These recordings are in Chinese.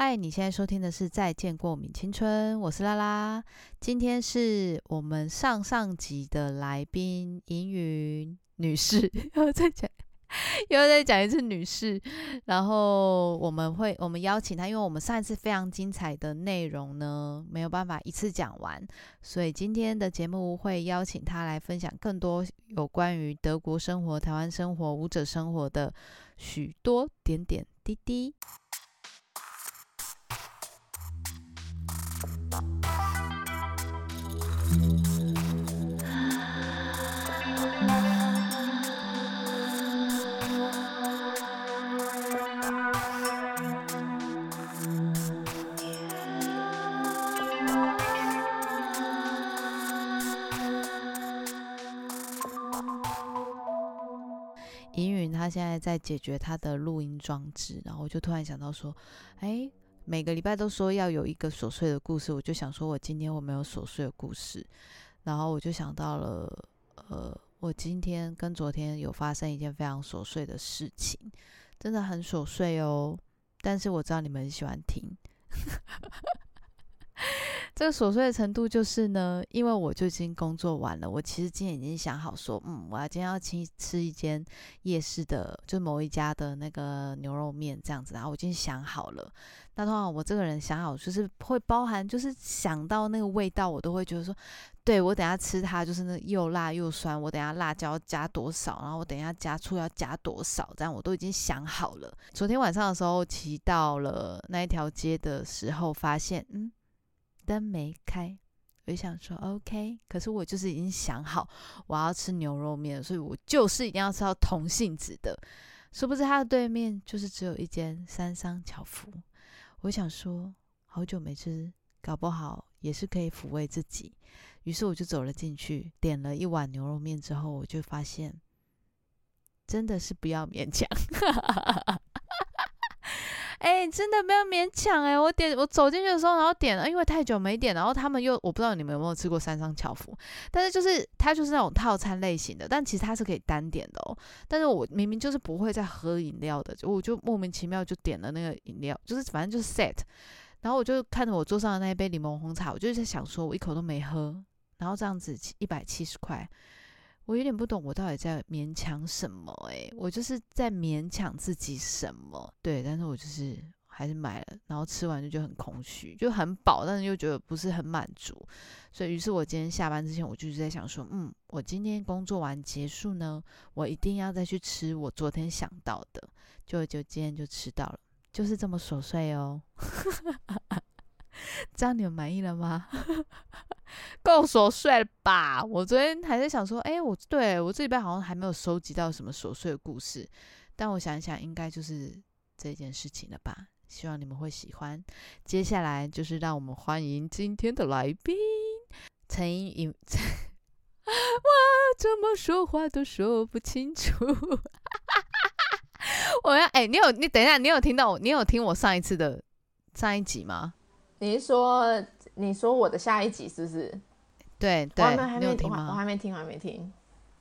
嗨，你现在收听的是《再见过敏青春》，我是拉拉。今天是我们上上集的来宾银云女士，又再讲，又再讲一次女士。然后我们会，我们邀请她，因为我们上一次非常精彩的内容呢，没有办法一次讲完，所以今天的节目会邀请她来分享更多有关于德国生活、台湾生活、舞者生活的许多点点滴滴。现在在解决他的录音装置，然后我就突然想到说，哎，每个礼拜都说要有一个琐碎的故事，我就想说我今天我没有琐碎的故事，然后我就想到了，呃，我今天跟昨天有发生一件非常琐碎的事情，真的很琐碎哦，但是我知道你们很喜欢听。这个琐碎的程度就是呢，因为我就已经工作完了，我其实今天已经想好说，嗯，我要今天要去吃一间夜市的，就某一家的那个牛肉面这样子，然后我已经想好了。那通常我这个人想好就是会包含，就是想到那个味道，我都会觉得说，对我等下吃它就是那又辣又酸，我等下辣椒加多少，然后我等下加醋要加多少，这样我都已经想好了。昨天晚上的时候骑到了那一条街的时候，发现，嗯。灯没开，我就想说 OK，可是我就是已经想好我要吃牛肉面，所以我就是一定要吃到同性子的。殊不知它的对面就是只有一间三商巧福。我想说，好久没吃，搞不好也是可以抚慰自己。于是我就走了进去，点了一碗牛肉面之后，我就发现真的是不要勉强。哎，真的没有勉强哎！我点我走进去的时候，然后点了，因为太久没点，然后他们又我不知道你们有没有吃过三商巧福，但是就是它就是那种套餐类型的，但其实它是可以单点的哦。但是我明明就是不会再喝饮料的，就我就莫名其妙就点了那个饮料，就是反正就是 set。然后我就看着我桌上的那一杯柠檬红茶，我就在想说，我一口都没喝，然后这样子一百七十块。我有点不懂，我到底在勉强什么？诶，我就是在勉强自己什么？对，但是我就是还是买了，然后吃完就就很空虚，就很饱，但是又觉得不是很满足。所以，于是我今天下班之前，我就是在想说，嗯，我今天工作完结束呢，我一定要再去吃我昨天想到的，就就今天就吃到了，就是这么琐碎哦。这样你们满意了吗？够琐碎吧？我昨天还在想说，哎，我对我这礼拜好像还没有收集到什么琐碎的故事，但我想一想，应该就是这件事情了吧？希望你们会喜欢。接下来就是让我们欢迎今天的来宾陈英。我怎么说话都说不清楚。我要哎，你有你等一下，你有听到我？你有听我上一次的上一集吗？你是说，你说我的下一集是不是？对对，我还没有听吗？我还没听，还没听，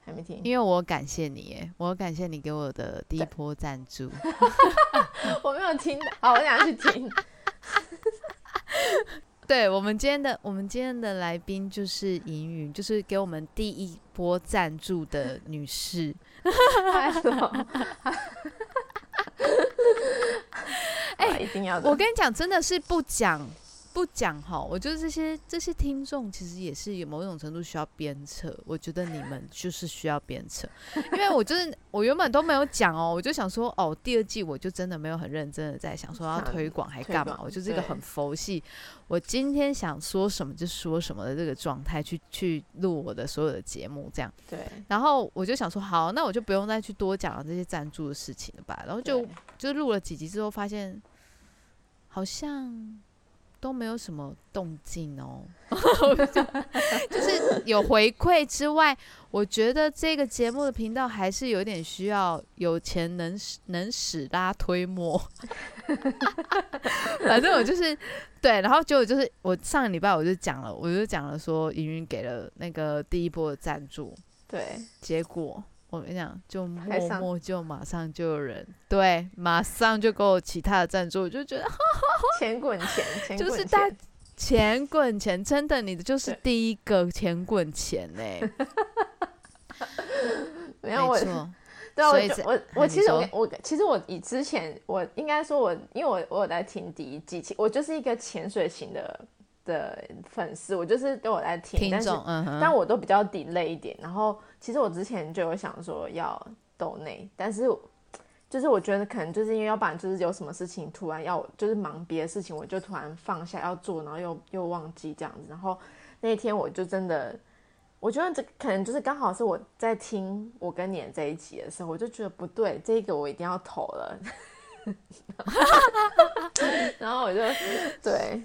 还没听。因为我感谢你，我感谢你给我的第一波赞助。我没有听，好，我想去听。对我们今天的，我们今天的来宾就是银云，就是给我们第一波赞助的女士。哎，一定要！我跟你讲，真的是不讲。不讲哈，我觉得这些这些听众其实也是有某种程度需要鞭策。我觉得你们就是需要鞭策，因为我就是我原本都没有讲哦，我就想说哦，第二季我就真的没有很认真的在想说要推广还干嘛，我就是一个很佛系，我今天想说什么就说什么的这个状态去去录我的所有的节目这样。对。然后我就想说好，那我就不用再去多讲这些赞助的事情了吧。然后就就录了几集之后，发现好像。都没有什么动静哦，就是有回馈之外，我觉得这个节目的频道还是有点需要有钱能使能使拉推磨。反正我就是对，然后结果就是我上个礼拜我就讲了，我就讲了说，云云给了那个第一波的赞助，对，结果我跟你讲，就默默就马上就有人对，马上就给我其他的赞助，我就觉得 钱滚钱，钱滚就是大钱。滚钱，真的，你的就是第一个钱滚钱呢、没有我没，错，对啊，我我我其实我我其实我以之前我应该说我因为我我有在听第一季，其我就是一个潜水型的的粉丝，我就是都有在听，但是，嗯，但我都比较 delay 一点。然后其实我之前就有想说要抖内，但是就是我觉得可能就是因为要不然就是有什么事情突然要就是忙别的事情，我就突然放下要做，然后又又忘记这样子。然后那一天我就真的，我觉得这可能就是刚好是我在听我跟你的这一集的时候，我就觉得不对，这个我一定要投了。然后我就 对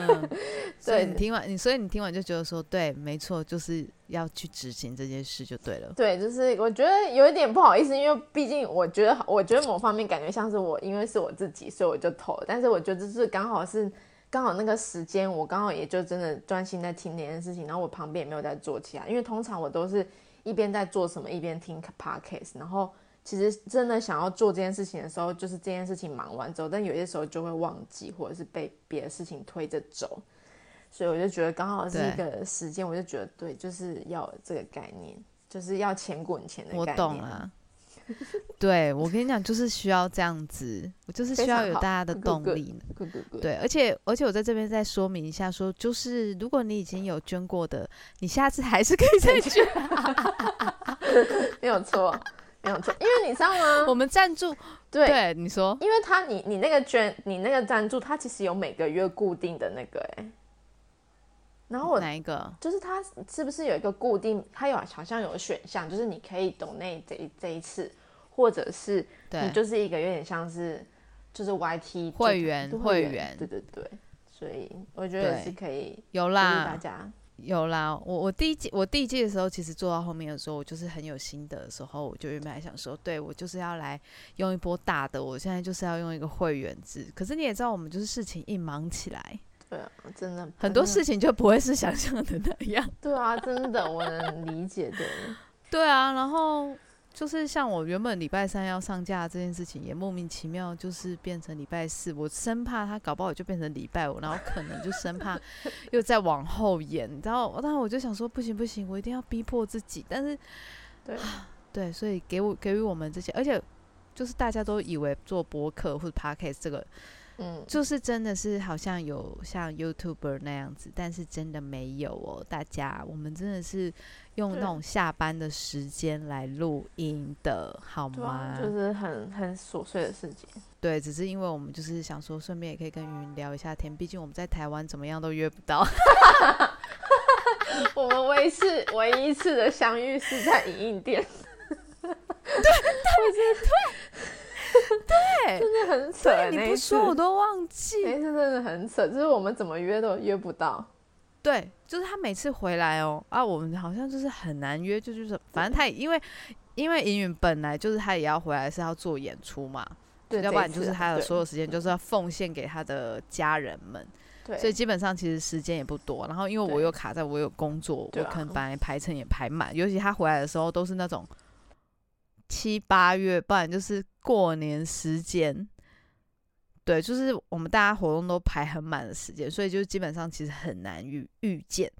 嗯，所以对你听完，你所以你听完就觉得说，对，没错，就是要去执行这件事就对了。对，就是我觉得有一点不好意思，因为毕竟我觉得，我觉得某方面感觉像是我，因为是我自己，所以我就投。但是我觉得就是刚好是刚好那个时间，我刚好也就真的专心在听那件事情，然后我旁边也没有在做其他，因为通常我都是一边在做什么一边听 podcast，然后其实真的想要做这件事情的时候，就是这件事情忙完之后，但有些时候就会忘记，或者是被别的事情推着走。所以我就觉得刚好是一个时间，我就觉得对，就是要这个概念，就是要钱滚钱的概念我。懂了。对，我跟你讲，就是需要这样子，我就是需要有大家的动.力。good good good。对，而且而且我在这边再说明一下说就是如果你已经有捐过的，你下次还是可以再捐。没有错，没有错，因为你知道吗？我们赞助，对，对你说，因为他你你那个捐，你那个赞助，他其实有每个月固定的那个哎、然后我哪一个？就是他是不是有一个固定？他有好像有选项，就是你可以懂那这一这一次，或者是对你就是一个有点像是就是 YT 会员会员对对对，所以我觉得也是可以有鼓励大，家。有啦。我我第一季我第一季的时候，其实做到后面的时候，我就是很有心得的时候，我就原本还想说，对我就是要来用一波大的，我现在就是要用一个会员制。可是你也知道，我们就是事情一忙起来，对啊，真的很多事情就不会是想象的那样。对啊，真的我能理解的。对啊，然后就是像我原本礼拜三要上架这件事情，也莫名其妙就是变成礼拜四，我生怕他搞不好就变成礼拜五，然后可能就生怕 又再往后延，你知道？但是我就想说，不行不行，我一定要逼迫自己。但是对，对，所以给我给予我们这些，而且就是大家都以为做博客或者 podcast 这个嗯，就是真的是好像有像 YouTuber 那样子，但是真的没有哦。大家，我们真的是用那种下班的时间来录音的，好对吗啊，？就是很很琐碎的事情。对，只是因为我们就是想说，顺便也可以跟云聊一下天，毕竟我们在台湾怎么样都约不到。我们唯一次唯一一次的相遇是在影印店，对，真的很扯欸。你不说我都忘记。那一次真的很扯，就是我们怎么约都约不到。对，就是他每次回来哦，啊，我们好像就是很难约，就就是反正他也因为因为银云本来就是他也要回来是要做演出嘛，对，要不然就是他的所有时间就是要奉献给他的家人们，对，所以基本上其实时间也不多。然后因为我对又卡在我有工作，我可能本来排程也排满，尤其他回来的时候都是那种七八月，不然就是过年时间。对，就是我们大家活动都排很满的时间，所以就基本上其实很难遇遇见。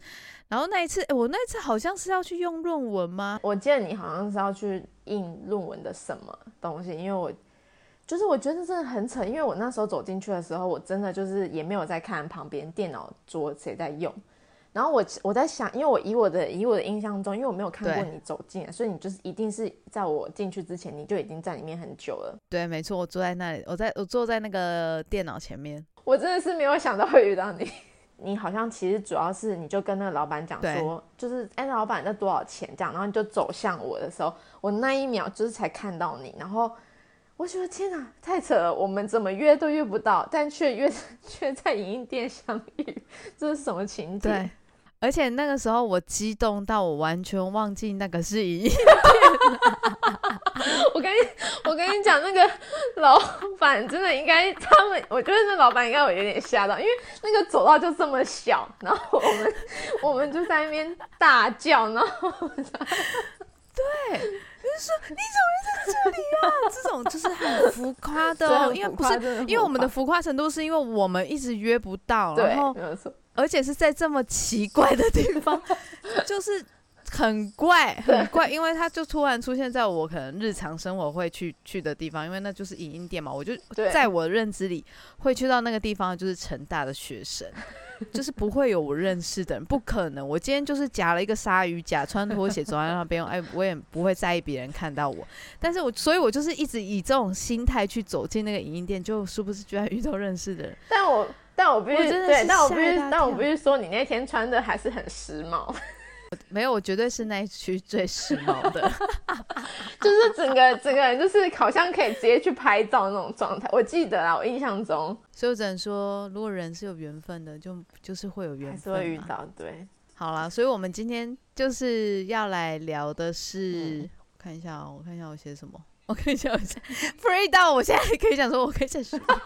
然后那一次，我那一次好像是要去用论文吗？我记得你好像是要去印论文的什么东西，因为我就是我觉得真的很扯，因为我那时候走进去的时候，我真的就是也没有在看旁边电脑桌谁在用。然后我我在想，因为我以我的以我的印象中，因为我没有看过你走进来，所以你就是一定是在我进去之前，你就已经在里面很久了。对，没错，我坐在那里，我在我坐在那个电脑前面。我真的是没有想到会遇到你。你好像其实主要是你就跟那个老板讲说，就是哎，老板那多少钱这样，然后你就走向我的时候，我那一秒就是才看到你，然后我觉得天哪，太扯了，我们怎么约都约不到，但却约 却在影音店相遇，这是什么情节？对，而且那个时候我激动到我完全忘记那个是银 我跟你我跟你讲，那个老板真的应该，他们我觉得那老板应该有有点吓到，因为那个走道就这么小，然后我们我们就在那边大叫，然后对就是说你怎么在这里啊？这种就是很浮夸的哦，因为不是因为我们的浮夸程度是因为我们一直约不到，然后而且是在这么奇怪的地方，就是很怪很怪，因为它就突然出现在我可能日常生活会去去的地方，因为那就是影音店嘛，我就在我认知里会去到那个地方，就是成大的学生。就是不会有我认识的人，不可能。我今天就是夹了一个鲨鱼夹，穿拖鞋走在那边，哎，我也不会在意别人看到我。但是我，所以我就是一直以这种心态去走进那个影音店，就是不是居然遇到认识的人？但我，但我必须对，但我必须，但我必须说，你那天穿的还是很时髦。没有，我绝对是那一区最时髦的，就是整个整个人就是好像可以直接去拍照那种状态。我记得啊，我印象中，所以我只能说，如果人是有缘分的，就就是会有缘分，会遇到。对，好了，所以我们今天就是要来聊的是，看一下哦，我看一下我写什么，我可以讲一下 free 到，我现在可以讲说，我可以再说哦，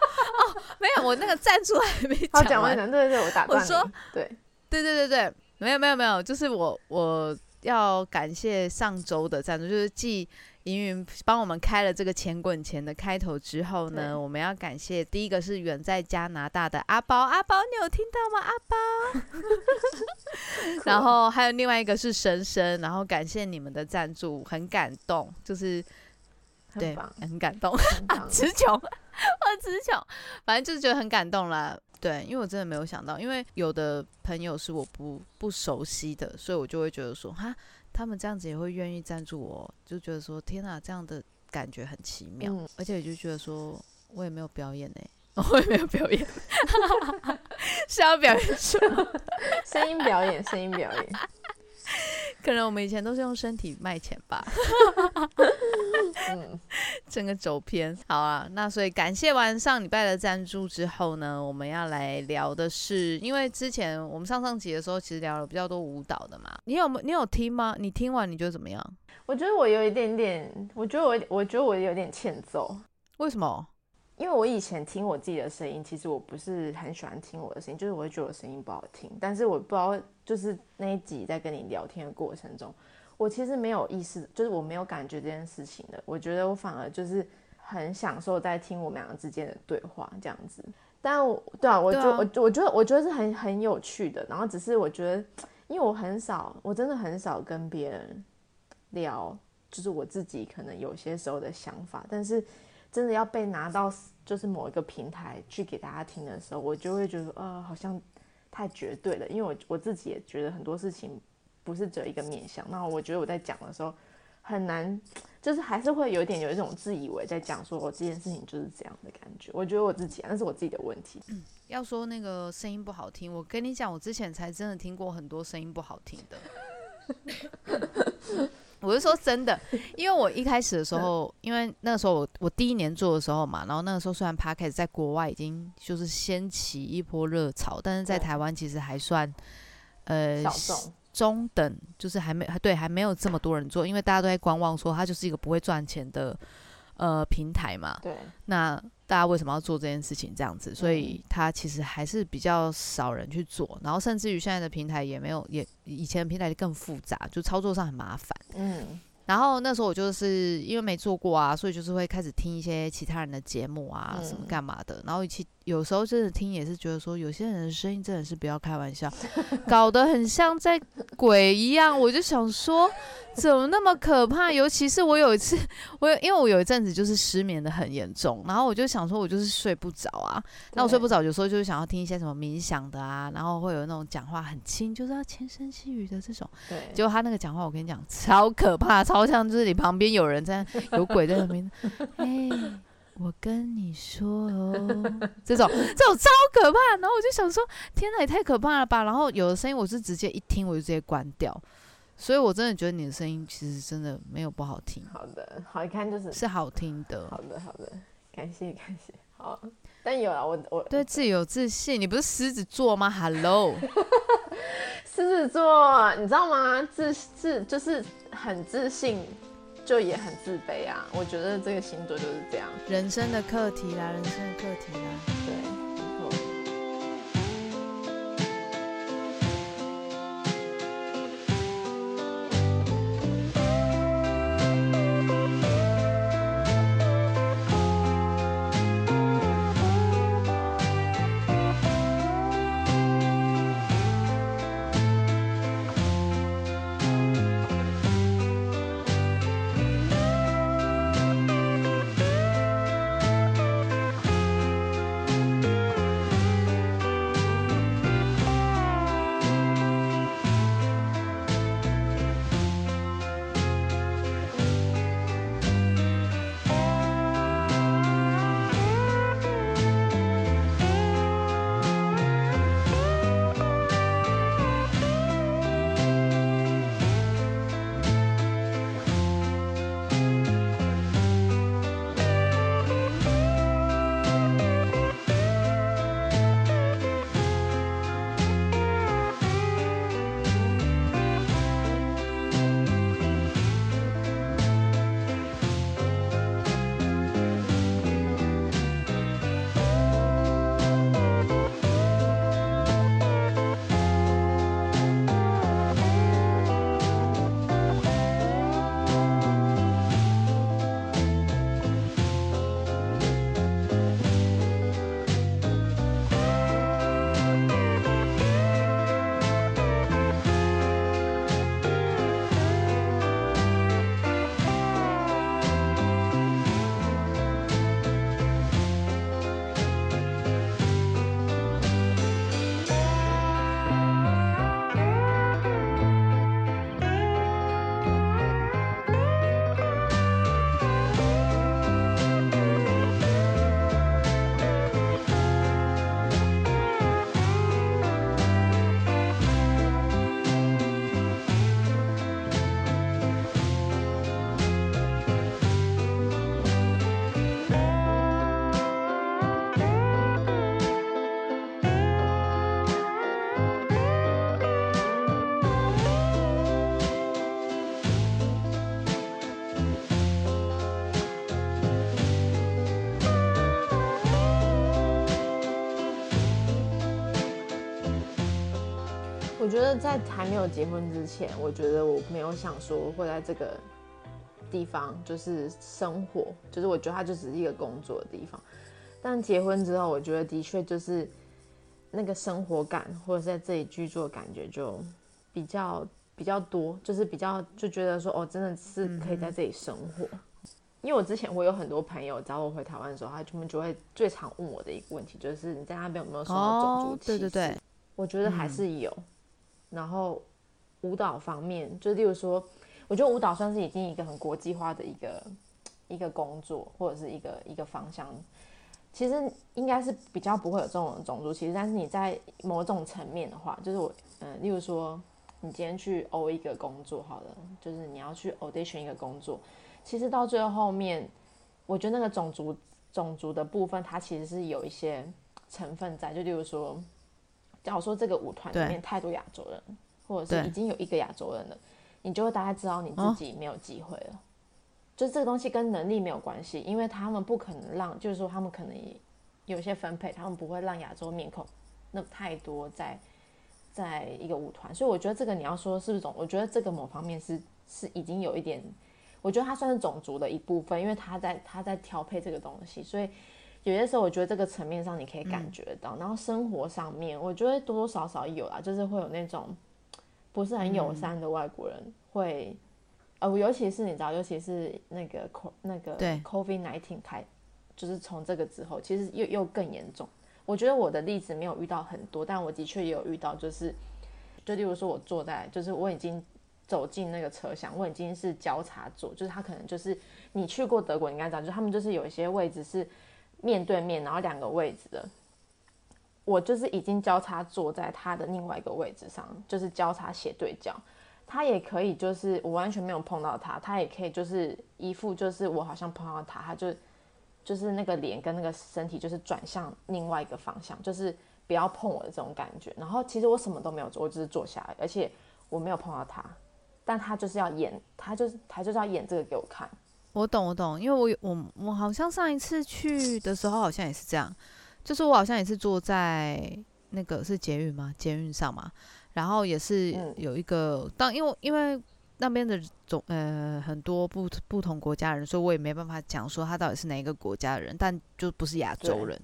没有，我那个赞助还没讲完，对对对，我打断说，对，对对对对。没有没有没有，就是我我要感谢上周的赞助，就是继云云帮我们开了这个钱滚钱的开头之后呢，我们要感谢第一个是远在加拿大的阿包，阿包你有听到吗？阿包，然后还有另外一个是神神，然后感谢你们的赞助，很感动，就是对，很感动，词穷，我词穷，反正就是觉得很感动啦。对，因为我真的没有想到，因为有的朋友是我不不熟悉的，所以我就会觉得说，哈，他们这样子也会愿意赞助我，就觉得说，天哪，这样的感觉很奇妙，而且我就觉得说，我也没有表演呢，我也没有表演，是要表演什么？声音表演，声音表演。可能我们以前都是用身体卖钱吧，嗯，整个走偏。好啊，那所以感谢完上礼拜的赞助之后呢，我们要来聊的是，因为之前我们上上集的时候其实聊了比较多舞蹈的嘛，你有没你有听吗？你听完你觉得怎么样？我觉得我有一点点，我觉得我我觉得我有点欠揍，为什么？因为我以前听我自己的声音，其实我不是很喜欢听我的声音，就是我会觉得我声音不好听。但是我不知道，就是那一集在跟你聊天的过程中，我其实没有意识，就是我没有感觉这件事情的。我觉得我反而就是很享受在听我们两个之间的对话这样子。但对啊，我就我我觉得我觉得是很很有趣的。然后只是我觉得，因为我很少，我真的很少跟别人聊，就是我自己可能有些时候的想法，但是。真的要被拿到就是某一个平台去给大家听的时候，我就会觉得呃好像太绝对了，因为我我自己也觉得很多事情不是只有一个面向。那我觉得我在讲的时候很难，就是还是会有点有一种自以为在讲说我这件事情就是这样的感觉。我觉得我自己那是我自己的问题。要说那个声音不好听，我跟你讲，我之前才真的听过很多声音不好听的。我是说真的，因为我一开始的时候，因为那个时候我我第一年做的时候嘛，然后那个时候虽然 p a r k e 在国外已经就是掀起一波热潮，但是在台湾其实还算呃中等，就是还没对还没有这么多人做，因为大家都在观望，说它就是一个不会赚钱的呃平台嘛。对，那。大家为什么要做这件事情？这样子，所以它其实还是比较少人去做，然后甚至于现在的平台也没有，也以前的平台更复杂，就操作上很麻烦。嗯。然后那时候我就是因为没做过啊，所以就是会开始听一些其他人的节目啊，什么干嘛的。然后其有时候真的听也是觉得说，有些人的声音真的是不要开玩笑，搞得很像在鬼一样。我就想说，怎么那么可怕？尤其是我有一次，我因为我有一阵子就是失眠的很严重，然后我就想说，我就是睡不着啊。那我睡不着，有时候就是想要听一些什么冥想的啊，然后会有那种讲话很轻，就是要轻声细语的这种。对。结果他那个讲话，我跟你讲，超可怕，超。像就是你旁边有人在，有鬼在那边。哎，我跟你说哦，这种这种超可怕。然后我就想说，天哪，也太可怕了吧！然后有的声音我是直接一听我就直接关掉。所以我真的觉得你的声音其实真的没有不好听。好的，好一看就是是好听的。好的，好的，感谢感谢。好，但有啊，我我对自己有自信。你不是狮子座吗？Hello。狮子座，你知道吗？自自就是很自信，就也很自卑啊。我觉得这个星座就是这样，人生的课题啦，人生的课题啦，对。我觉得在还没有结婚之前，我觉得我没有想说会在这个地方就是生活，就是我觉得它就只是一个工作的地方。但结婚之后，我觉得的确就是那个生活感，或者在这里居住的感觉就比较比较多，就是比较就觉得说哦，真的是可以在这里生活。因为我之前我有很多朋友找我回台湾的时候，他们就会最常问我的一个问题，就是你在那边有没有受到种族歧视？对对对，我觉得还是有。然后舞蹈方面，就例如说，我觉得舞蹈算是已经一个很国际化的一个一个工作，或者是一个一个方向。其实应该是比较不会有这种种族歧视，但是你在某种层面的话，就是我，嗯，例如说，你今天去欧一个工作，好了，就是你要去 audition 一个工作。其实到最后后面，我觉得那个种族种族的部分，它其实是有一些成分在。就例如说，假如说这个舞团里面太多亚洲人，或者是已经有一个亚洲人了，你就会大概知道你自己没有机会了。就这个东西跟能力没有关系，因为他们不可能让，就是说他们可能有些分配，他们不会让亚洲面孔那太多在在一个舞团。所以我觉得这个你要说是不是种，我觉得这个某方面是是已经有一点。我觉得它算是种族的一部分，因为他在他在调配这个东西，所以有些时候我觉得这个层面上你可以感觉到。然后生活上面，我觉得多多少少有啦，就是会有那种不是很友善的外国人会，呃，尤其是你知道，尤其是那个 co 那个 COVID nineteen 开，就是从这个之后，其实又又更严重。我觉得我的例子没有遇到很多，但我的确也有遇到，就是就例如说我坐在，就是我已经。走进那个车厢，我已经是交叉坐，就是他可能就是你去过德国，你应该知道，就他们就是有一些位置是面对面，然后两个位置的。我就是已经交叉坐在他的另外一个位置上，就是交叉斜对角。他也可以就是我完全没有碰到他，他也可以就是一副就是我好像碰到他，他就就是那个脸跟那个身体就是转向另外一个方向，就是不要碰我的这种感觉。然后其实我什么都没有做，我只是坐下来，而且我没有碰到他。但他就是要演，他就是他就是要演这个给我看。我懂，我懂，因为我我我好像上一次去的时候好像也是这样，就是我好像也是坐在那个是捷运吗？捷运上嘛，然后也是有一个当因为因为那边的总呃很多不不同国家人，所以我也没办法讲说他到底是哪一个国家的人，但就不是亚洲人，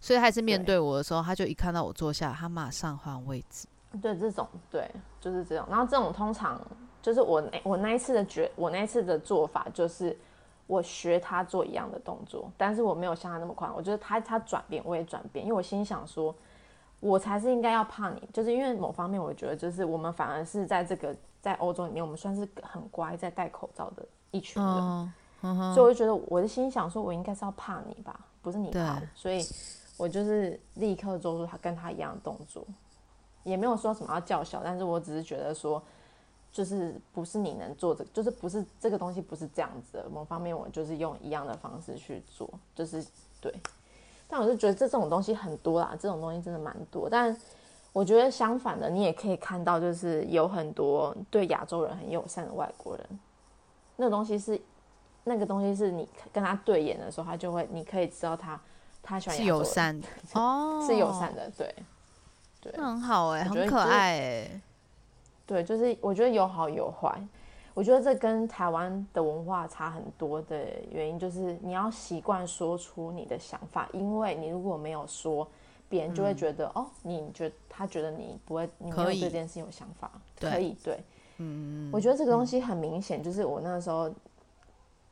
所以他是面对我的时候，他就一看到我坐下，他马上换位置。对，这种对就是这种，然后这种通常。就是我那我那一次的觉，我那一次的做法就是我学他做一样的动作，但是我没有像他那么快。我觉得他他转变我也转变，因为我心想说，我才是应该要怕你，就是因为某方面我觉得就是我们反而是在这个在欧洲里面，我们算是很乖在戴口罩的一群人，所以我就觉得我的心想说，我应该是要怕你吧，不是你怕我，所以我就是立刻做出他跟他一样的动作，也没有说什么要叫嚣，但是我只是觉得说。就是不是你能做的，就是不是这个东西不是这样子的。某方面我就是用一样的方式去做，就是对。但我是觉得这这种东西很多啦，这种东西真的蛮多。但我觉得相反的，你也可以看到，就是有很多对亚洲人很友善的外国人。那个东西是那个东西是你跟他对眼的时候，他就会你可以知道他他喜欢友善的哦，是友善的，对对，那很好哎，很可爱哎。对，就是我觉得有好有坏。我觉得这跟台湾的文化差很多的原因，就是你要习惯说出你的想法，因为你如果没有说，别人就会觉得哦，你觉他觉得你不会，你没有对这件事有想法，可以对，嗯我觉得这个东西很明显，就是我那时候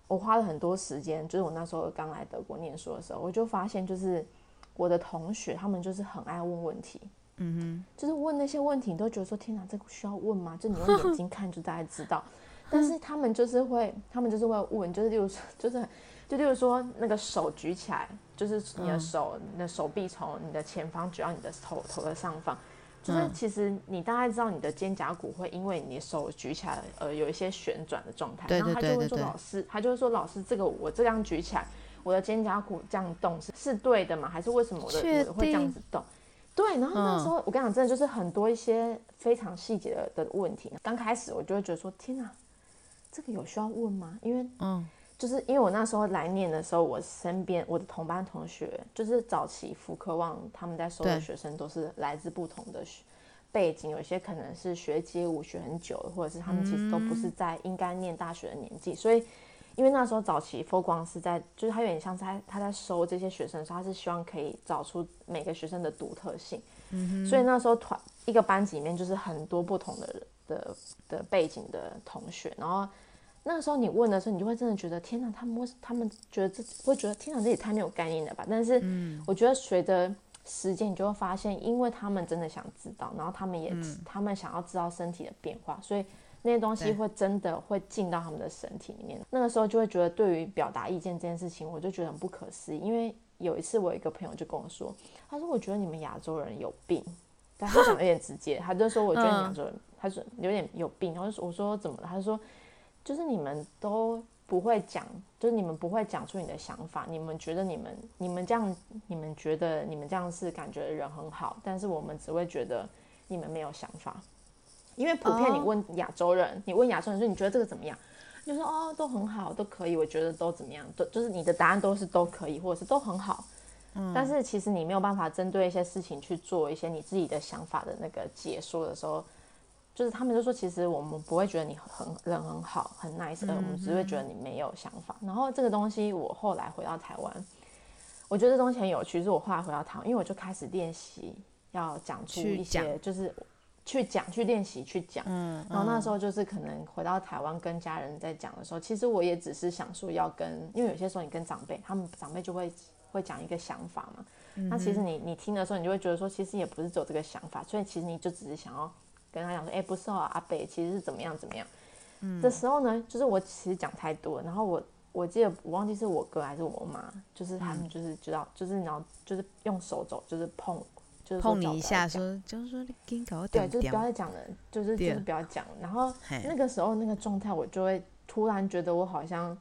我花了很多时间，就是我那时候刚来德国念书的时候，我就发现就是我的同学他们就是很爱问问题。嗯哼，就是问那些问题，你都觉得说天哪，这个需要问吗？就你用眼睛看就大概知道，但是他们就是会，他们就是会问，就是例如说，就是就例如说那个手举起来，就是你的手，你的手臂从你的前方举到你的头头的上方，就是其实你大概知道你的肩胛骨会因为你手举起来而有一些旋转的状态，然后他就会说老师，他就会说老师，这个我这样举起来，我的肩胛骨这样动是是对的吗？还是为什么我的我的会这样子动？对，然后那时候我跟你讲，真的就是很多一些非常细节的的问题。刚开始我就会觉得说，天哪，这个有需要问吗？因为，嗯，就是因为我那时候来念的时候，我身边我的同班同学，就是早期福科旺他们在收的学生都是来自不同的学背景，有些可能是学街舞学很久，或者是他们其实都不是在应该念大学的年纪，所以因为那时候早期佛光是在，就是他有点像在他在收这些学生的时候，他是希望可以找出每个学生的独特性，所以那时候团一个班级里面就是很多不同的的的背景的同学，然后那个时候你问的时候，你就会真的觉得天哪，他们为他们觉得自己会觉得天哪，这也太没有概念了吧？但是我觉得随着时间，你就会发现，因为他们真的想知道，然后他们也他们想要知道身体的变化，所以那些东西会真的会进到他们的身体里面。那个时候就会觉得，对于表达意见这件事情，我就觉得很不可思议。因为有一次我一个朋友就跟我说，他说我觉得你们亚洲人有病，但他讲的有点直接，他就说我觉得你亚洲人，他说有点有病。然后我说怎么了？他说就是你们都。不会讲，就是你们不会讲出你的想法。你们觉得你们你们这样，你们觉得你们这样是感觉人很好，但是我们只会觉得你们没有想法。因为普遍你问亚洲人，你问亚洲人说你觉得这个怎么样，就说哦都很好，都可以，我觉得都怎么样，都就是你的答案都是都可以，或者是都很好。嗯，但是其实你没有办法针对一些事情去做一些你自己的想法的那个解说的时候。就是他们就说，其实我们不会觉得你很人很好很 nice，我们只会觉得你没有想法。然后这个东西，我后来回到台湾，我觉得这东西很有趣。是我后来回到台湾，因为我就开始练习要讲出一些，就是去讲、去练习、去讲。嗯。然后那时候就是可能回到台湾跟家人在讲的时候，其实我也只是想说要跟，因为有些时候你跟长辈，他们长辈就会会讲一个想法嘛。那其实你你听的时候，你就会觉得说，其实也不是只有这个想法，所以其实你就只是想要。跟他讲说，哎，不是哦，阿北其实是怎么样怎么样。嗯，这时候呢，就是我其实讲太多，然后我我记得我忘记是我哥还是我妈，就是他们就是知道，就是然后就是用手肘就是碰，就是碰你一下，说就是说你给搞对，就是不要再讲了，就是就是不要讲。然后那个时候那个状态，我就会突然觉得我好像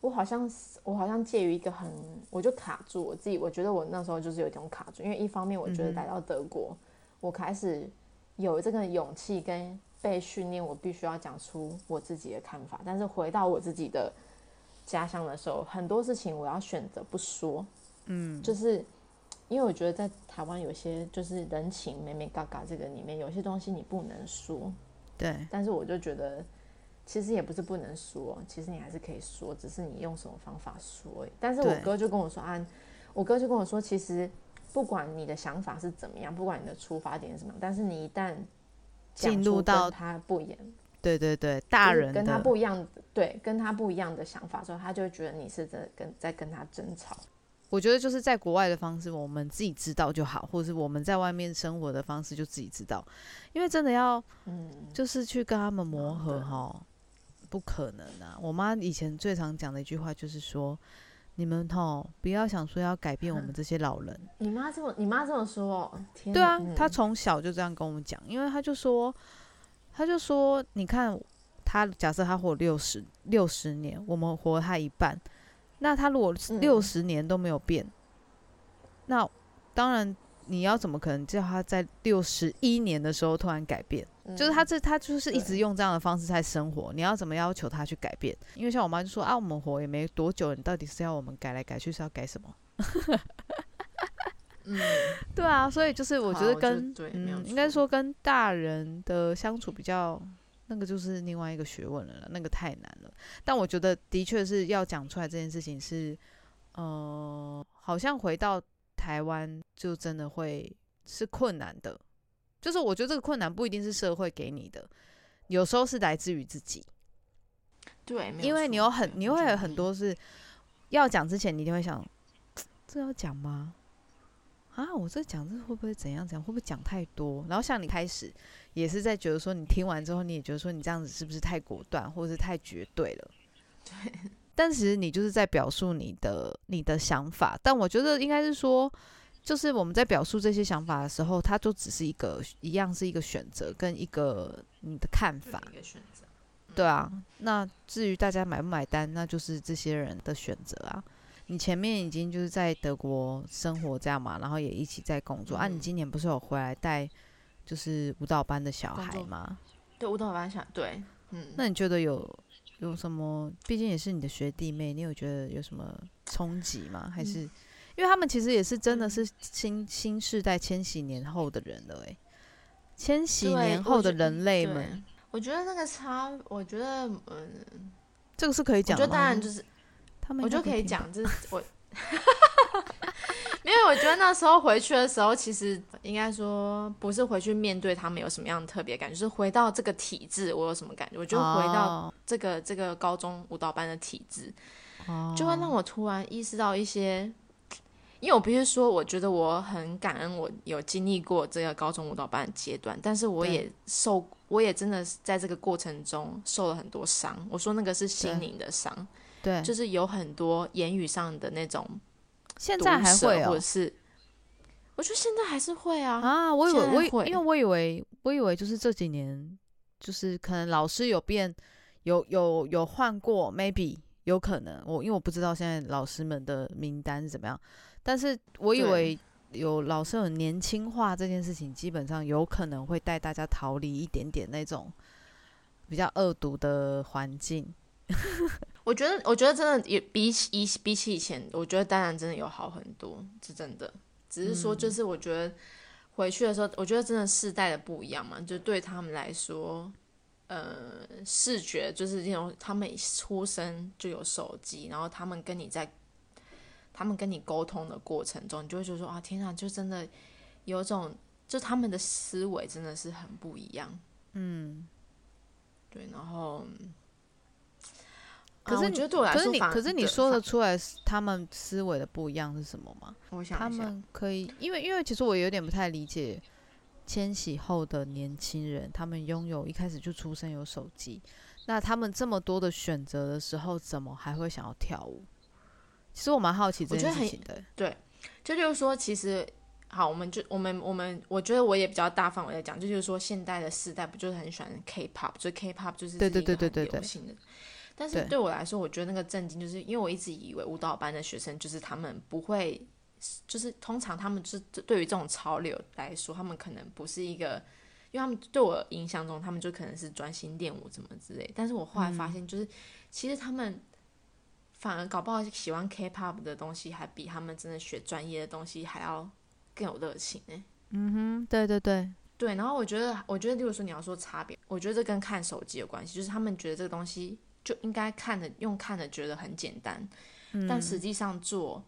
我好像我好像介于一个很，我就卡住我自己，我觉得我那时候就是有一种卡住，因为一方面我觉得来到德国，我开始。有这个勇气跟被训练，我必须要讲出我自己的看法。但是回到我自己的家乡的时候，很多事情我要选择不说。嗯，就是因为我觉得在台湾有些就是人情美美嘎嘎这个里面有些东西你不能说。对。但是我就觉得其实也不是不能说，其实你还是可以说，只是你用什么方法说。但是我哥就跟我说啊，我哥就跟我说，其实。不管你的想法是怎么样，不管你的出发点是什么，但是你一旦进入到他不一样，对对对，大人跟他不一样，对，跟他不一样的想法之后，他就会觉得你是在跟在跟他争吵。我觉得就是在国外的方式，我们自己知道就好，或者是我们在外面生活的方式就自己知道，因为真的要，嗯，就是去跟他们磨合哈，不可能啊！我妈以前最常讲的一句话就是说。你们吼，不要想说要改变我们这些老人。你妈这么，你妈这么说，对啊，她从小就这样跟我们讲，因为她就说，她就说，你看，她假设她活六十六十年，我们活她一半，那他如果六十年都没有变，那当然。你要怎么可能叫他在六十一年的时候突然改变？就是他这他就是一直用这样的方式在生活。你要怎么要求他去改变？因为像我妈就说啊，我们活也没多久，你到底是要我们改来改去是要改什么？嗯，对啊，所以就是我觉得跟嗯，应该说跟大人的相处比较，那个就是另外一个学问了，那个太难了。但我觉得的确是要讲出来这件事情是，呃，好像回到。台湾就真的会是困难的，就是我觉得这个困难不一定是社会给你的，有时候是来自于自己。对，因为你有很，你会有很多是要讲之前，你一定会想，这要讲吗？啊，我这讲这会不会怎样怎样？会不会讲太多？然后像你开始也是在觉得说，你听完之后，你也觉得说，你这样子是不是太果断，或者是太绝对了？对。但其实你就是在表述你的你的想法，但我觉得应该是说，就是我们在表述这些想法的时候，它就只是一个一样是一个选择跟一个你的看法。一个选择。对啊，那至于大家买不买单，那就是这些人的选择啊。你前面已经就是在德国生活这样嘛，然后也一起在工作啊。你今年不是有回来带就是舞蹈班的小孩吗？对，舞蹈班小对，嗯，那你觉得有？有什么？毕竟也是你的学弟妹，你有觉得有什么冲击吗？还是因为他们其实也是真的是新新世代千禧年后的人了，哎，千禧年后的人类们，我觉得那个差，我觉得嗯，这个是可以讲我觉。得当然就是他们我就可以讲，这是我，因为我觉得那时候回去的时候，其实应该说不是回去面对他们有什么样的特别感觉，就是回到这个体制，我有什么感觉？我就回到哦这个、这个高中舞蹈班的体制，哦就会让我突然意识到一些。因为我必须说，我觉得我很感恩，我有经历过这个高中舞蹈班的阶段，但是我也受，我也真的是在这个过程中受了很多伤。我说那个是心灵的伤，对，就是有很多言语上的那种现在还会哦或者是，我觉得现在还是会啊。啊，我以为会我以因为我以为我以为就是这几年就是可能老师有变，有有有换过，maybe 有可能我因为我不知道现在老师们的名单是怎么样，但是我以为有老师有年轻化这件事情，基本上有可能会带大家逃离一点点那种比较恶毒的环境。我觉得，我觉得真的也比起以比起以前，我觉得当然真的有好很多，是真的。只是说，嗯就是我觉得回去的时候，我觉得真的世代的不一样嘛，就对他们来说，呃，视觉就是那种他们出生就有手机，然后他们跟你在他们跟你沟通的过程中，你就会觉得说啊，天啊，就真的有种，就他们的思维真的是很不一样。嗯，对，然后。可是我觉得对我来可是，你可是你说得出来他们思维的不一样是什么吗？他我想他们可以，因为因为其实我有点不太理解千禧后的年轻人，他们拥有一开始就出生有手机，那他们这么多的选择的时候，怎么还会想要跳舞？其实我蛮好奇这件事情的。对就就是说，其实好，我们就我们我们，我觉得我也比较大范围的讲，就就是说，现代的世代不就是很喜欢 K-pop，就是 K-pop 就是对对是一个很对对对流行的。但是对对我来说，我觉得那个震惊，就是因为我一直以为舞蹈班的学生就是他们不会，就是通常他们就是对于这种潮流来说，他们可能不是一个，因为他们对我印象中，他们就可能是专心练舞怎么之类。但是我后来发现，就是、其实他们反而搞不好喜欢 K-pop 的东西，还比他们真的学专业的东西还要更有热情呢。嗯哼，对对对，对，然后我觉得，我觉得，例如说你要说差别，我觉得这跟看手机有关系，就是他们觉得这个东西就应该看的用看的觉得很简单，但实际上做，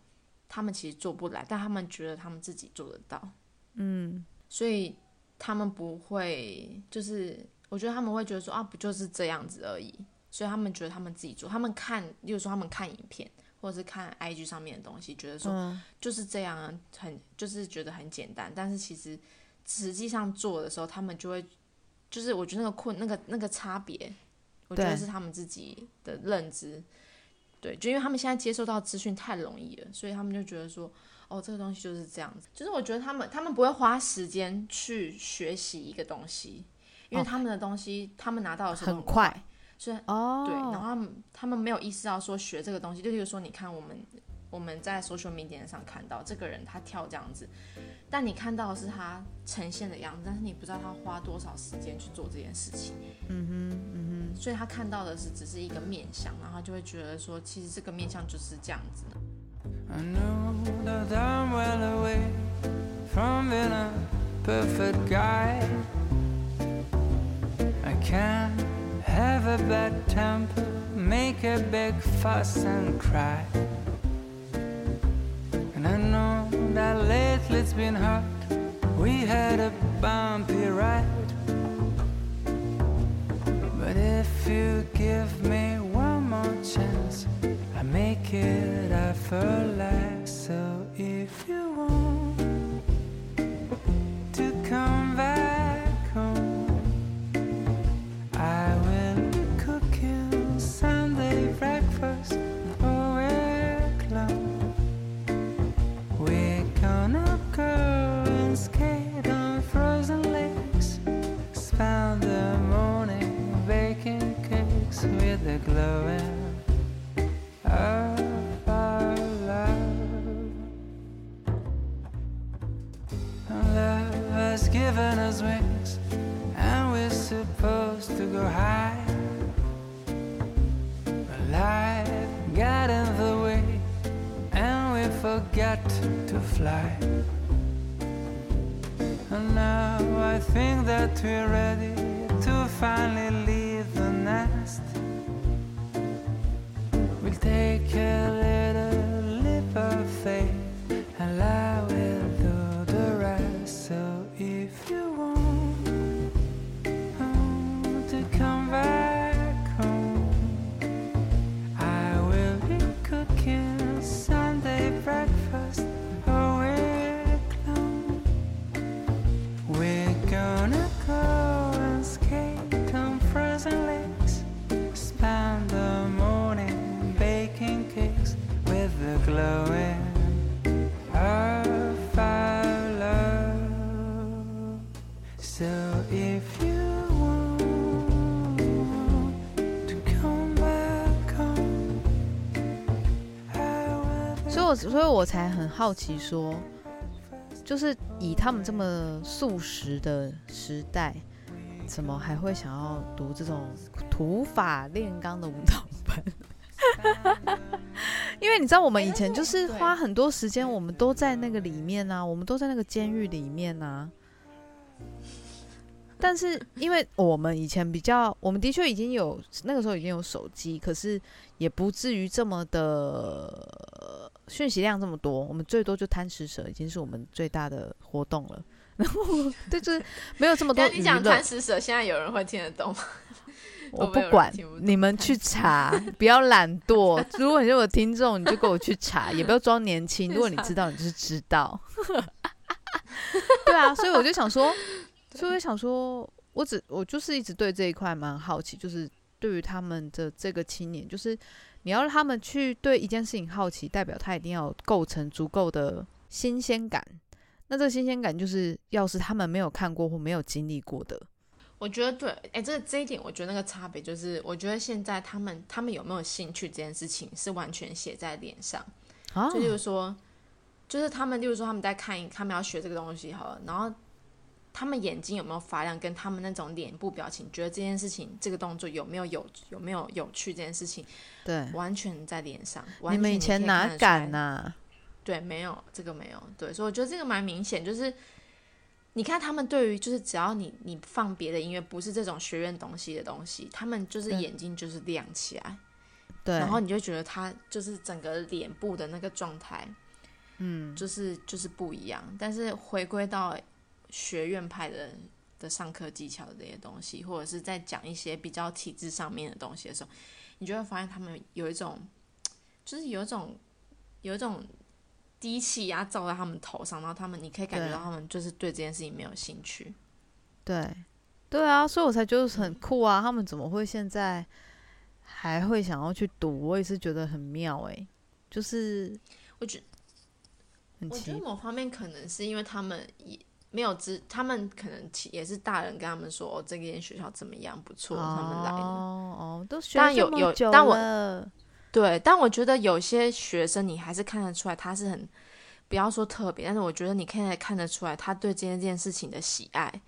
他们其实做不来，但他们觉得他们自己做得到，嗯，所以他们不会，就是我觉得他们会觉得说啊，不就是这样子而已，所以他们觉得他们自己做，他们看，例如说他们看影片或者是看 IG 上面的东西，觉得说嗯。就是这样啊，很就是觉得很简单，但是其实实际上做的时候，他们就会，就是我觉得那个困那个那个差别，我觉得是他们自己的认知，对，就因为他们现在接受到资讯太容易了，所以他们就觉得说，哦，这个东西就是这样子，就是我觉得他们他们不会花时间去学习一个东西，因为哦他们的东西他们拿到的时候很很快，所以哦，对，然后他们他们没有意识到说学这个东西，就比如说，你看我们我们在 social media 上看到这个人他跳这样子，但你看到的是他呈现的样子，但是你不知道他花多少时间去做这件事情，嗯哼，嗯哼所以他看到的是只是一个面相，然后就会觉得说，其实这个面相就是这样子。I know that I'm well away from being a perfect guy. I can't have a bad temper, make a big fuss and cry. And I know that lately it's been hard. We had a bumpy ride. But if you give me one more chance, I make it effortless. So if you want wings, and we're supposed to go high. But life got in the way, and we forgot to fly. And now I think that we're ready to finally leave the nest. We'll take a little 所以我才很好奇说，就是以他们这么素食的时代，怎么还会想要读这种土法炼钢的舞蹈班？因为你知道，我们以前就是花很多时间，我们都在那个里面啊，我们都在那个监狱里面啊。但是，因为我们以前比较，我们的确已经有那个时候已经有手机，可是也不至于这么的讯息量这么多。我们最多就贪吃蛇，已经是我们最大的活动了。然后，对，就是没有这么多 你讲贪。食蛇，现在有人会听得懂吗？我不管不你们去查，不要懒惰。如果你是我听众，你就给我去查，也不要装年轻。如果你知道，你就是知道。对啊，所以我就想说，所以我就想说，我只我就是一直对这一块蛮好奇，就是对于他们的这个青年，就是你要让他们去对一件事情好奇，代表他一定要构成足够的新鲜感。那这个新鲜感就是，要是他们没有看过或没有经历过的，我觉得对，哎，这这一点，我觉得那个差别就是，我觉得现在他们他们有没有兴趣这件事情是完全写在脸上。啊就例如说，就是他们，例如说他们在看，他们要学这个东西好了，然后他们眼睛有没有发亮，跟他们那种脸部表情，觉得这件事情这个动作有没有有有没有有趣，这件事情对，完全在脸上。你们以完全以前哪敢呐、对，没有这个没有，对，所以我觉得这个蛮明显，就是你看他们对于就是只要你你放别的音乐，不是这种学院东西的东西，他们就是眼睛就是亮起来，对，然后你就觉得他就是整个脸部的那个状态，嗯，就是就是不一样。但是回归到学院派的的上课技巧的这些东西，或者是在讲一些比较体制上面的东西的时候，你就会发现他们有一种，就是有一种有一种低气压照在他们头上，然后他们你可以感觉到他们就是对这件事情没有兴趣。对，对啊，所以我才觉得很酷啊！他们怎么会现在还会想要去读？我也是觉得很妙诶、就是我觉我觉得某方面可能是因为他们也没有知，他们可能也是大人跟他们说，哦，这间学校怎么样不错，他们来的。哦哦，都学当然有有但我对，但我觉得有些学生你还是看得出来他是很，不要说特别，但是我觉得你可以看得出来他对这件事情的喜爱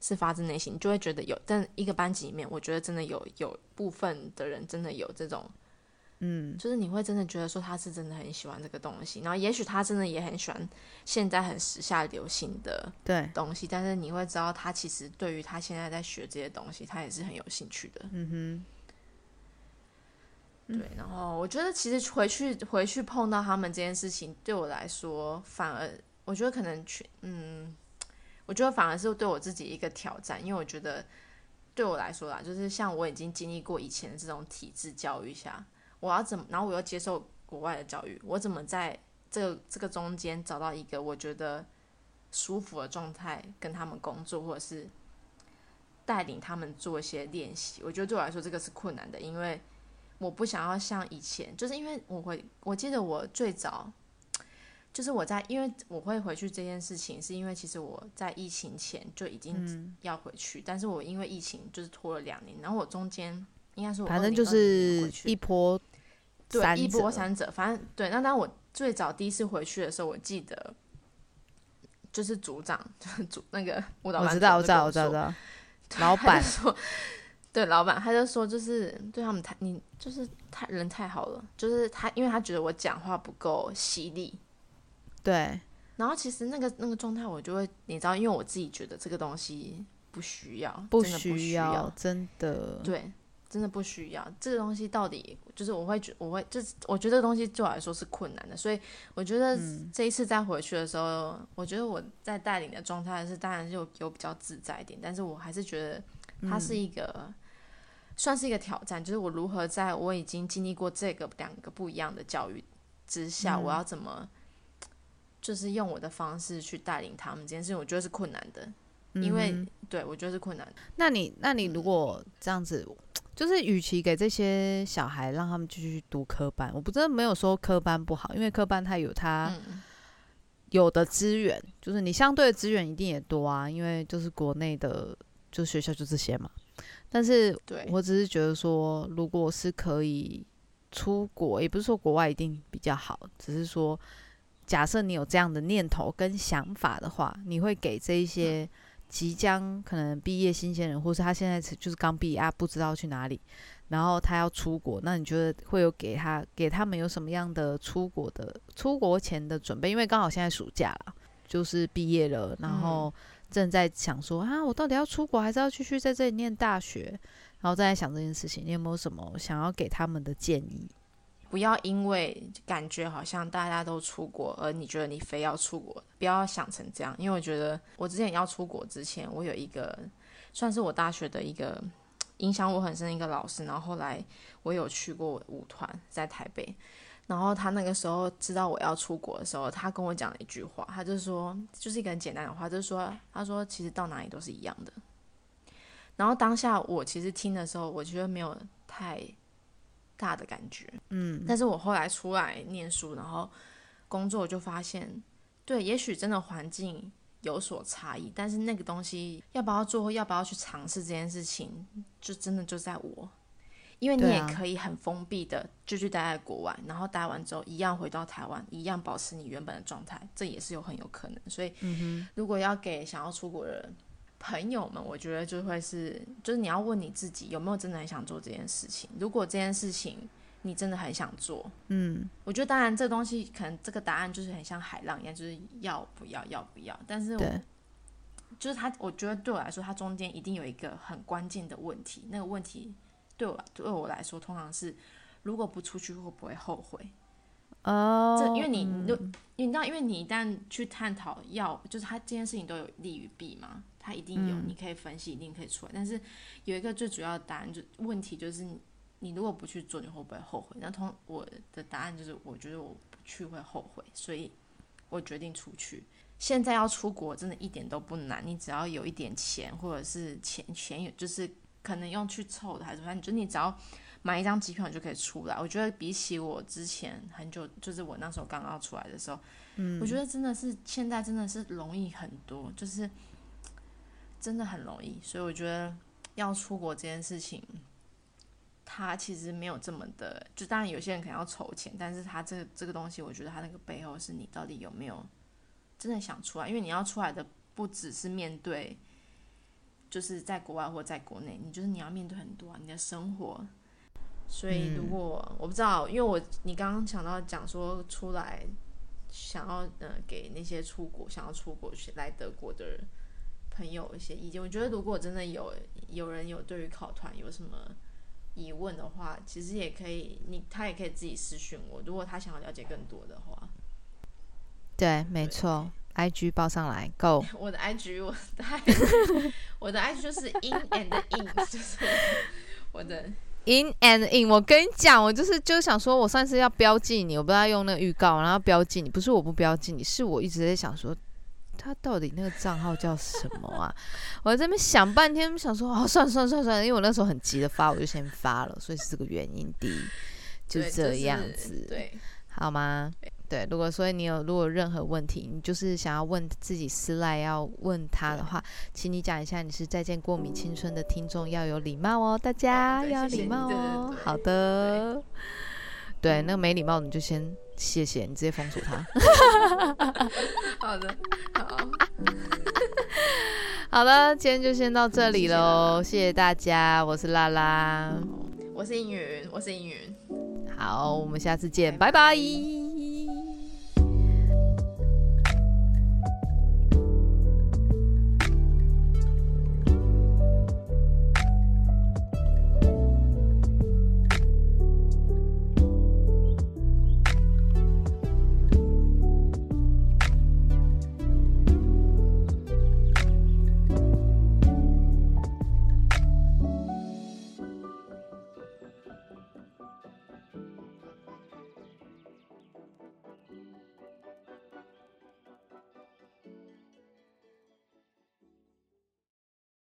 是发自内心，你就会觉得有。但一个班级里面，我觉得真的有有部分的人真的有这种，嗯，就是你会真的觉得说他是真的很喜欢这个东西，然后也许他真的也很喜欢现在很时下流行的对，东西，但是你会知道他其实对于他现在在学这些东西，他也是很有兴趣的。嗯哼，对，然后我觉得其实回去回去碰到他们这件事情，对我来说反而我觉得可能去嗯，我觉得反而是对我自己一个挑战，因为我觉得对我来说啦，就是像我已经经历过以前的这种体制教育下，我要怎么，然后我又接受国外的教育，我怎么在这个这个中间找到一个我觉得舒服的状态，跟他们工作，或者是带领他们做一些练习，我觉得对我来说这个是困难的，因为。我不想要像以前，就是因为我会，我记得我最早，就是我在，因为我会回去这件事情，是因为其实我在疫情前就已经嗯，要回去，但是我因为疫情就是拖了两年，然后我中间应该是我反正就是一波对一波三折，反正对。那当我最早第一次回去的时候，我记得就是组长，就是组那个舞蹈班我知道，我知道，我知道。老板说，对老板，他就说就是对他们太你就是太人太好了，就是他，因为他觉得我讲话不够犀利，对，然后其实那个那个状态，我就会，你知道，因为我自己觉得这个东西不需要，不需要，真的。对，真的不需要。这个东西到底就是我会觉，我会就是我觉得这个东西对我来说是困难的，所以我觉得这一次再回去的时候，我觉得我在带领的状态是当然就有比较自在一点，但是我还是觉得它是一个。算是一个挑战，就是我如何在我已经经历过这个两个不一样的教育之下，我要怎么，就是用我的方式去带领他们这件事情，我觉得是困难的，因为对我觉得是困难。那你，那你如果这样子，就是与其给这些小孩让他们继续读科班，我不真的没有说科班不好，因为科班它有它有的资源，就是你相对的资源一定也多啊，因为就是国内的就学校就这些嘛。但是，我只是觉得说，如果是可以出国，也不是说国外一定比较好，只是说，假设你有这样的念头跟想法的话，你会给这一些即将可能毕业新鲜人，或是他现在就是刚毕业啊，不知道去哪里，然后他要出国，那你觉得会有给他给他们有什么样的出国的出国前的准备？因为刚好现在暑假了，就是毕业了，然后。正在想说啊，我到底要出国还是要继续在这里念大学？然后正在想这件事情，你有没有什么想要给他们的建议？不要因为感觉好像大家都出国，而你觉得你非要出国，不要想成这样。因为我觉得我之前要出国之前，我有一个算是我大学的一个影响我很深的一个老师，然后后来我有去过舞团在台北。然后他那个时候知道我要出国的时候，他跟我讲了一句话，他就说，就是一个很简单的话，就是说，他说其实到哪里都是一样的。然后当下我其实听的时候，我觉得没有太大的感觉，嗯。但是我后来出来念书，然后工作就发现，对，也许真的环境有所差异，但是那个东西要不要做，要不要去尝试这件事情，就真的就在我。因为你也可以很封闭的就去待在国外，然后待完之后一样回到台湾，一样保持你原本的状态，这也是有很有可能。所以，如果要给想要出国的朋友们，我觉得就会是，就是你要问你自己有没有真的很想做这件事情。如果这件事情你真的很想做，嗯，我觉得当然这东西可能这个答案就是很像海浪一样，就是要不要，要不要。但是，就是他，我觉得对我来说，它中间一定有一个很关键的问题，那个问题。对我对我来说，通常是如果不出去会不会后悔？哦，这因为你你你知道，因为你一旦去探讨要，就是他这件事情都有利与弊嘛，他一定有，你可以分析，一定可以出来。但是有一个最主要的答案，就问题就是你如果不去做，你会不会后悔？那通我的答案就是，我觉得我不去会后悔，所以我决定出去。现在要出国，真的一点都不难，你只要有一点钱，或者是钱钱有就是。可能用去凑的还是反正就你只要买一张机票你就可以出来。我觉得比起我之前很久，就是我那时候刚刚出来的时候，嗯，我觉得真的是现在真的是容易很多，就是真的很容易。所以我觉得要出国这件事情，它其实没有这么的，就当然有些人可能要筹钱，但是他这个这个东西，我觉得他那个背后是你到底有没有真的想出来，因为你要出来的不只是面对。就是在国外或在国内，你就是你要面对很多你的生活，所以如果我不知道，因为我你刚刚想到讲说出来想要呃给那些出国想要出国去来德国的人朋友一些意见，我觉得如果真的有有人有对于考团有什么疑问的话，其实也可以你他也可以自己私讯我，如果他想要了解更多的话，对，没错。I G 报上来，Go！我的 I G，我的我的 I G 就是 In and In，就是我的 In and In。我跟你讲，我就是就是想说，我上次要标记你，我不知道用那个预告，然后标记你，不是我不标记你，是我一直在想说，他到底那个账号叫什么啊？我在这边想半天，想说，哦，算了算了算了算了，因为我那时候很急的发，我就先发了，所以是这个原因。第一，就这样子，对，好吗？对，如果所以你有如果任何问题，你就是想要问自己私赖要问他的话，请你讲一下你是再见过敏青春的听众，要有礼貌哦，大家要礼貌哦。好的，对，那个没礼貌你就先谢谢，你直接封锁他。好的，好，好了，今天就先到这里喽，谢谢大家，我是拉拉，我是应云，我是应云，好，我们下次见，拜拜。